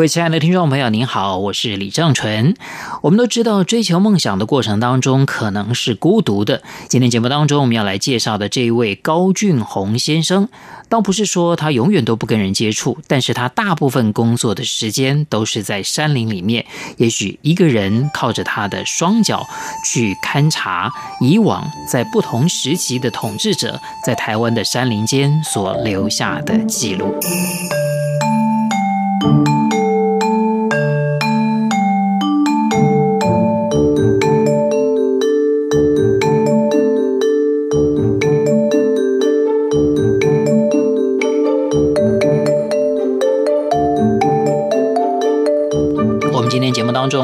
各位亲爱的听众朋友，您好，我是李正淳。我们都知道，追求梦想的过程当中可能是孤独的。今天节目当中，我们要来介绍的这一位高俊宏先生，倒不是说他永远都不跟人接触，但是他大部分工作的时间都是在山林里面，也许一个人靠着他的双脚去勘察以往在不同时期的统治者在台湾的山林间所留下的记录。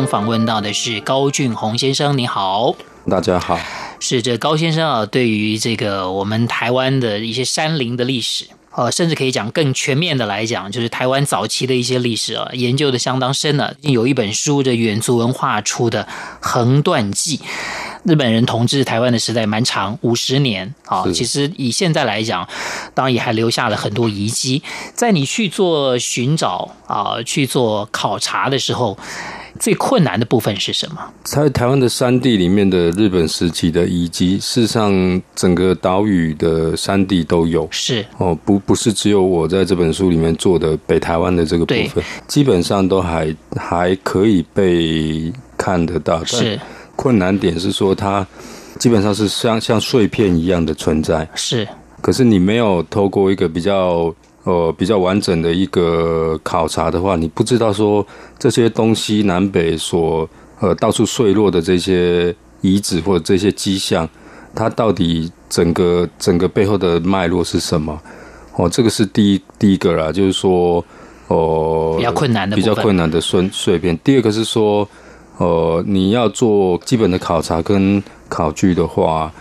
中访问到的是高俊宏先生，你好，大家好，是这高先生啊，对于这个我们台湾的一些山林的历史，呃，甚至可以讲更全面的来讲，就是台湾早期的一些历史啊，研究的相当深了。有一本书，这远足文化出的《横断记》，日本人统治台湾的时代蛮长，五十年啊。其实以现在来讲，当然也还留下了很多遗迹。在你去做寻找啊，去做考察的时候。最困难的部分是什么？在台湾的山地里面的日本时期的遗迹，事实上整个岛屿的山地都有。是哦，不不是只有我在这本书里面做的北台湾的这个部分，基本上都还还可以被看得到。是困难点是说，它基本上是像像碎片一样的存在。是，可是你没有透过一个比较。呃，比较完整的一个考察的话，你不知道说这些东西南北所呃到处碎落的这些遗址或者这些迹象，它到底整个整个背后的脉络是什么？哦，这个是第一第一个啦，就是说哦、呃，比较困难的比较困难的碎碎片。第二个是说，呃，你要做基本的考察跟考据的话，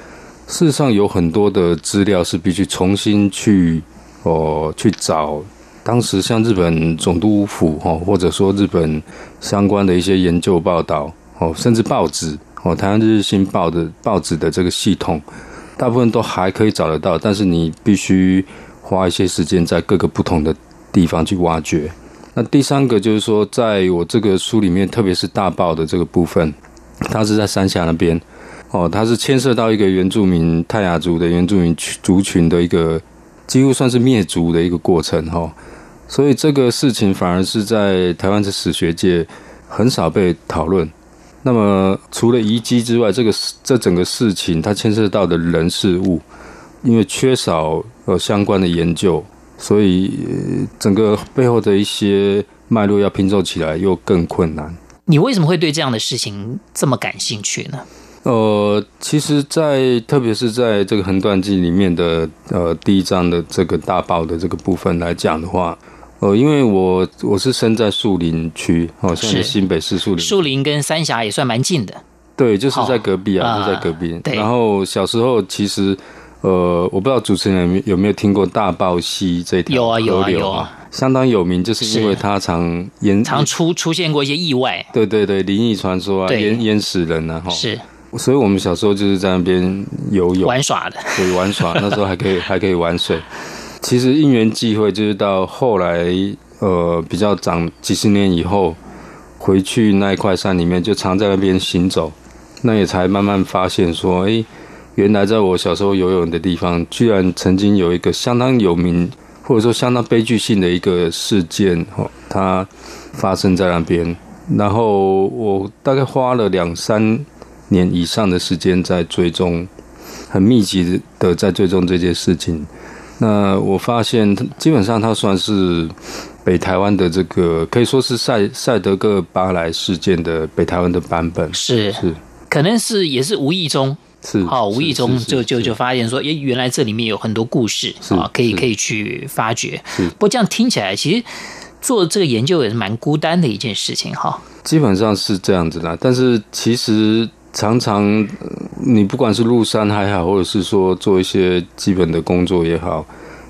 事实上有很多的资料是必须重新去。哦，去找当时像日本总督府哦，或者说日本相关的一些研究报道哦，甚至报纸哦，台湾日新报的报纸的这个系统，大部分都还可以找得到，但是你必须花一些时间在各个不同的地方去挖掘。那第三个就是说，在我这个书里面，特别是大报的这个部分，它是在三峡那边哦，它是牵涉到一个原住民泰雅族的原住民族群的一个。几乎算是灭族的一个过程哈，所以这个事情反而是在台湾的史学界很少被讨论。那么除了遗迹之外，这个这整个事情它牵涉到的人事物，因为缺少呃相关的研究，所以整个背后的一些脉络要拼凑起来又更困难。你为什么会对这样的事情这么感兴趣呢？呃，其实在，在特别是在这个横断记里面的呃第一章的这个大爆的这个部分来讲的话，呃，因为我我是生在树林区，哦，现在新北市树林，树林跟三峡也算蛮近的，对，就是在隔壁啊，就在隔壁。对。然后小时候其实，呃，我不知道主持人有没有听过大爆溪这条有啊有啊有啊，相当有名，就是因为它常淹，常出出现过一些意外，对对对，灵异传说啊，淹淹死人啊，哈，是。所以，我们小时候就是在那边游泳、玩耍的，对，玩耍。那时候还可以，还可以玩水。其实因缘际会，就是到后来，呃，比较长几十年以后，回去那一块山里面，就常在那边行走。那也才慢慢发现说，哎、欸，原来在我小时候游泳的地方，居然曾经有一个相当有名，或者说相当悲剧性的一个事件，哦，它发生在那边。然后我大概花了两三。年以上的时间在追踪，很密集的在追踪这件事情。那我发现，基本上它算是北台湾的这个，可以说是赛赛德克巴莱事件的北台湾的版本。是是，可能是也是无意中，是好无意中就就就发现说，诶，原来这里面有很多故事啊，可以可以去发掘。是，不过这样听起来，其实做这个研究也是蛮孤单的一件事情哈。基本上是这样子的，但是其实。常常你不管是入山还好，或者是说做一些基本的工作也好，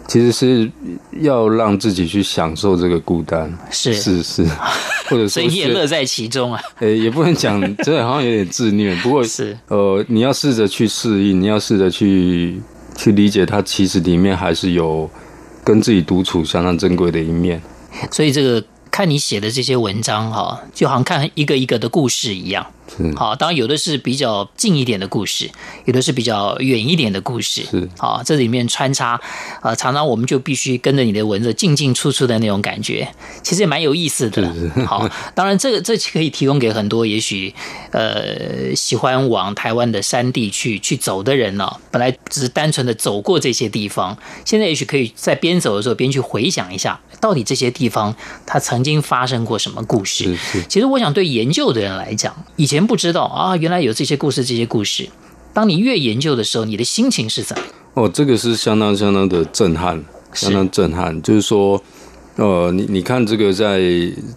其实是要让自己去享受这个孤单，是是是，或者所以你也乐在其中啊。诶，也不能讲，这好像有点自虐。不过是呃，你要试着去适应，你要试着去去理解它，其实里面还是有跟自己独处相当珍贵的一面。所以这个。看你写的这些文章哈，就好像看一个一个的故事一样。好，当然有的是比较近一点的故事，有的是比较远一点的故事。是，好，这里面穿插，呃，常常我们就必须跟着你的文字进进出出的那种感觉，其实也蛮有意思的。是是好，当然这个这可以提供给很多也许呃喜欢往台湾的山地去去走的人呢，本来只是单纯的走过这些地方，现在也许可以在边走的时候边去回想一下，到底这些地方它曾经发生过什么故事。其实我想对研究的人来讲，以前。以前不知道啊，原来有这些故事，这些故事。当你越研究的时候，你的心情是怎么？哦，这个是相当相当的震撼，相当震撼。就是说，呃，你你看这个，在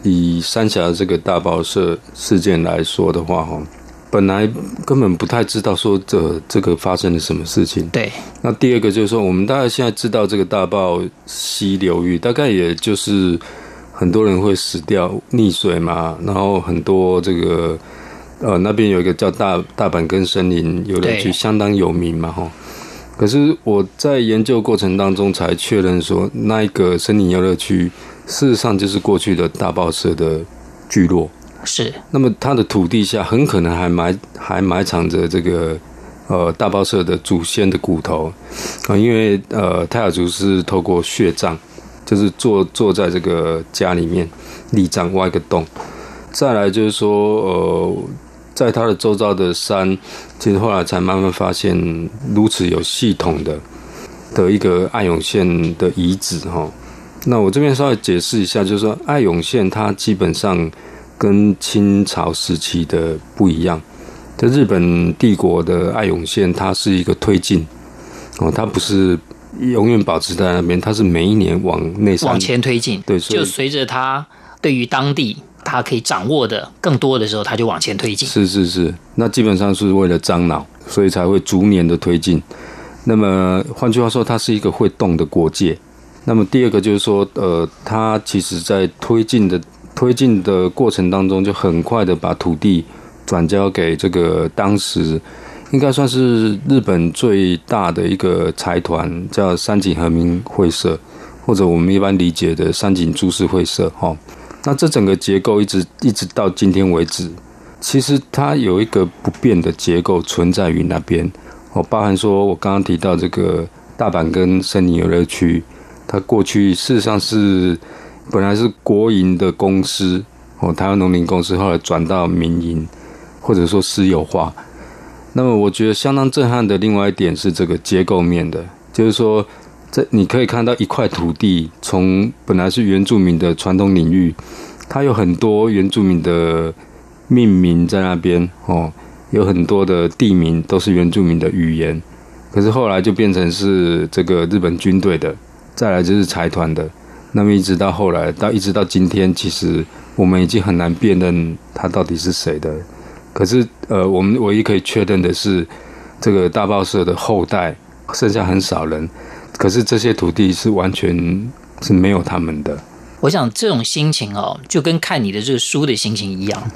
以三峡这个大爆社事件来说的话，哈，本来根本不太知道说这这个发生了什么事情。对。那第二个就是说，我们大概现在知道这个大爆溪流域，大概也就是很多人会死掉溺水嘛，然后很多这个。呃，那边有一个叫大大阪根森林游乐区，相当有名嘛，哈。可是我在研究过程当中才确认说，那一个森林游乐区事实上就是过去的大报社的聚落。是。那么它的土地下很可能还埋还埋藏着这个呃大报社的祖先的骨头啊，因为呃泰雅族是透过血葬，就是坐坐在这个家里面立葬挖一个洞，再来就是说呃。在他的周遭的山，其实后来才慢慢发现如此有系统的的一个爱永县的遗址哈。那我这边稍微解释一下，就是说爱永县它基本上跟清朝时期的不一样。在日本帝国的爱永县，它是一个推进哦，它不是永远保持在那边，它是每一年往内山往前推进。对，就随着它对于当地。他可以掌握的更多的时候，他就往前推进。是是是，那基本上是为了樟脑，所以才会逐年的推进。那么换句话说，它是一个会动的国界。那么第二个就是说，呃，它其实在推进的推进的过程当中，就很快的把土地转交给这个当时应该算是日本最大的一个财团，叫三井和明会社，或者我们一般理解的三井株式会社，哈。那这整个结构一直一直到今天为止，其实它有一个不变的结构存在于那边哦，包含说我刚刚提到这个大板根森林游乐区，它过去事实上是本来是国营的公司哦，台湾农林公司，后来转到民营或者说私有化。那么我觉得相当震撼的另外一点是这个结构面的，就是说。你可以看到一块土地，从本来是原住民的传统领域，它有很多原住民的命名在那边哦，有很多的地名都是原住民的语言，可是后来就变成是这个日本军队的，再来就是财团的，那么一直到后来到一直到今天，其实我们已经很难辨认它到底是谁的。可是呃，我们唯一可以确认的是，这个大报社的后代剩下很少人。可是这些土地是完全是没有他们的。我想这种心情哦，就跟看你的这个书的心情一样，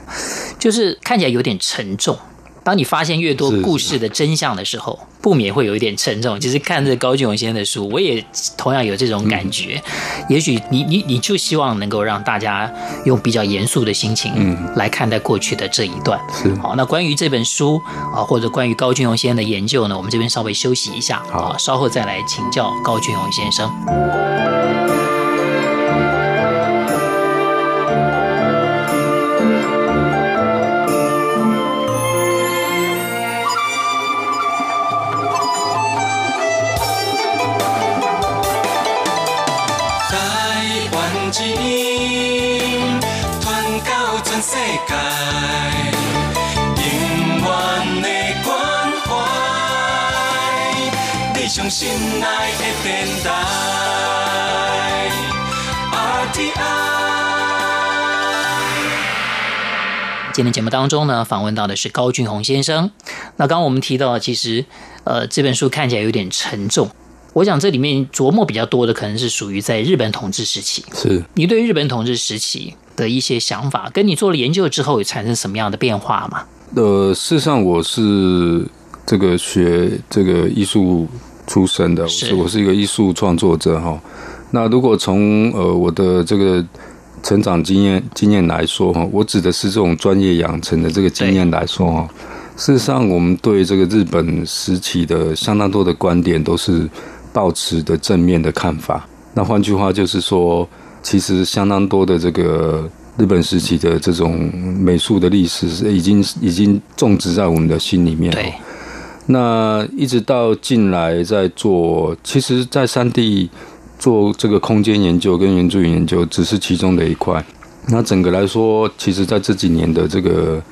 就是看起来有点沉重。当你发现越多故事的真相的时候，不免会有一点沉重。其实看着高俊宏先生的书，我也同样有这种感觉。也许你你你就希望能够让大家用比较严肃的心情，嗯，来看待过去的这一段。是好，那关于这本书啊，或者关于高俊宏先生的研究呢，我们这边稍微休息一下，好，稍后再来请教高俊宏先生。心爱的电台 RTI 今天节目当中呢，访问到的是高俊宏先生。那刚刚我们提到，其实呃这本书看起来有点沉重。我想这里面琢磨比较多的，可能是属于在日本统治时期。是你对日本统治时期的一些想法，跟你做了研究之后，有产生什么样的变化吗？呃，事实上我是这个学这个艺术出身的，是我是一个艺术创作者哈。那如果从呃我的这个成长经验经验来说哈，我指的是这种专业养成的这个经验来说哈。事实上，我们对这个日本时期的相当多的观点都是。抱持的正面的看法，那换句话就是说，其实相当多的这个日本时期的这种美术的历史是已经已经种植在我们的心里面。对。那一直到近来在做，其实，在山地做这个空间研究跟原住民研究只是其中的一块。那整个来说，其实在这几年的这个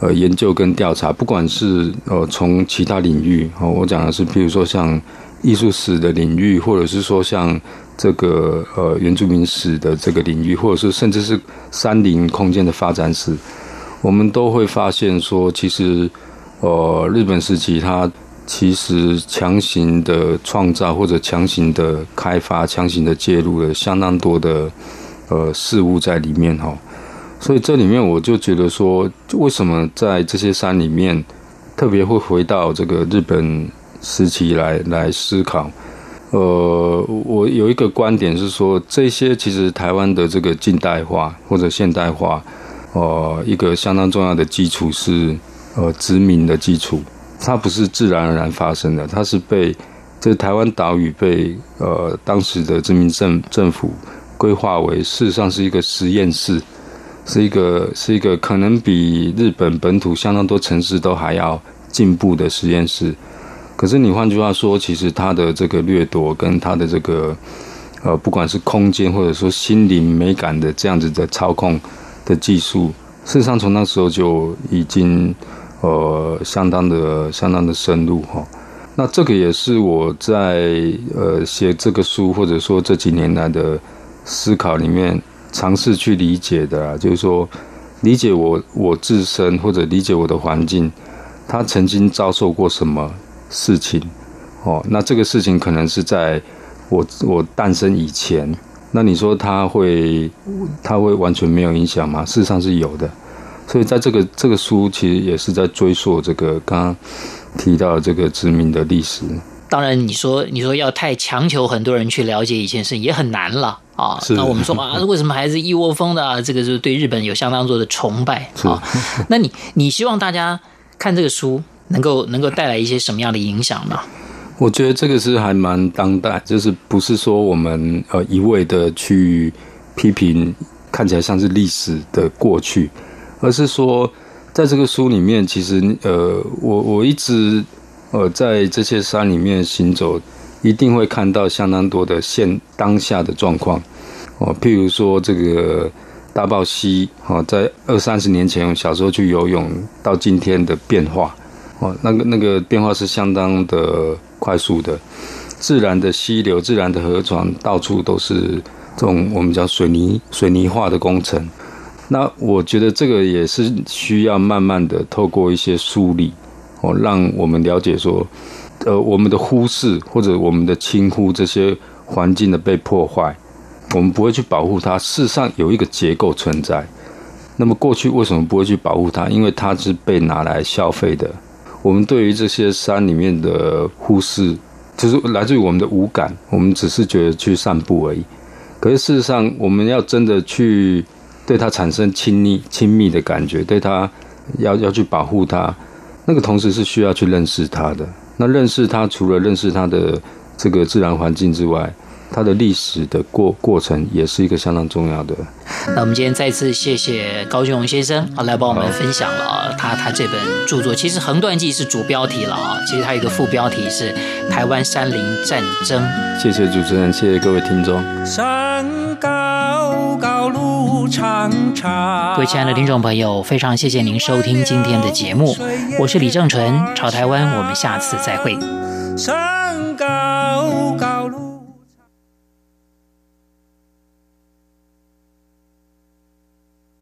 呃研究跟调查，不管是呃从其他领域，哦，我讲的是，比如说像。艺术史的领域，或者是说像这个呃原住民史的这个领域，或者是甚至是山林空间的发展史，我们都会发现说，其实呃日本时期它其实强行的创造或者强行的开发、强行的介入了相当多的呃事物在里面哈。所以这里面我就觉得说，为什么在这些山里面特别会回到这个日本？时期来来思考，呃，我有一个观点是说，这些其实台湾的这个近代化或者现代化，呃，一个相当重要的基础是呃殖民的基础，它不是自然而然发生的，它是被这台湾岛屿被呃当时的殖民政政府规划为事实上是一个实验室，是一个是一个可能比日本本土相当多城市都还要进步的实验室。可是你换句话说，其实它的这个掠夺跟它的这个呃，不管是空间或者说心灵美感的这样子的操控的技术，事实上从那时候就已经呃相当的相当的深入哈。那这个也是我在呃写这个书或者说这几年来的思考里面尝试去理解的啊，就是说理解我我自身或者理解我的环境，他曾经遭受过什么。事情，哦，那这个事情可能是在我我诞生以前，那你说它会它会完全没有影响吗？事实上是有的，所以在这个这个书其实也是在追溯这个刚刚提到的这个殖民的历史。当然，你说你说要太强求很多人去了解一件事也很难了啊。那我们说 啊，为什么还是一窝蜂的啊？这个就是对日本有相当多的崇拜啊。那你你希望大家看这个书？能够能够带来一些什么样的影响呢？我觉得这个是还蛮当代，就是不是说我们呃一味的去批评看起来像是历史的过去，而是说在这个书里面，其实呃我我一直呃在这些山里面行走，一定会看到相当多的现当下的状况哦，譬如说这个大豹溪哦，在二三十年前小时候去游泳到今天的变化。哦，那个那个变化是相当的快速的，自然的溪流、自然的河床，到处都是这种我们叫水泥水泥化的工程。那我觉得这个也是需要慢慢的透过一些梳理，哦，让我们了解说，呃，我们的忽视或者我们的轻忽这些环境的被破坏，我们不会去保护它。事实上有一个结构存在。那么过去为什么不会去保护它？因为它是被拿来消费的。我们对于这些山里面的忽视，就是来自于我们的无感，我们只是觉得去散步而已。可是事实上，我们要真的去对它产生亲密、亲密的感觉，对它要要去保护它，那个同时是需要去认识它的。那认识它，除了认识它的这个自然环境之外，它的历史的过过程也是一个相当重要的。那我们今天再次谢谢高俊荣先生啊，来帮我们分享了啊，他他这本著作。其实《横断记》是主标题了啊，其实它有一个副标题是《台湾山林战争》。谢谢主持人，谢谢各位听众。山高高路长长。各位亲爱的听众朋友，非常谢谢您收听今天的节目，我是李正淳，朝台湾，我们下次再会。山高。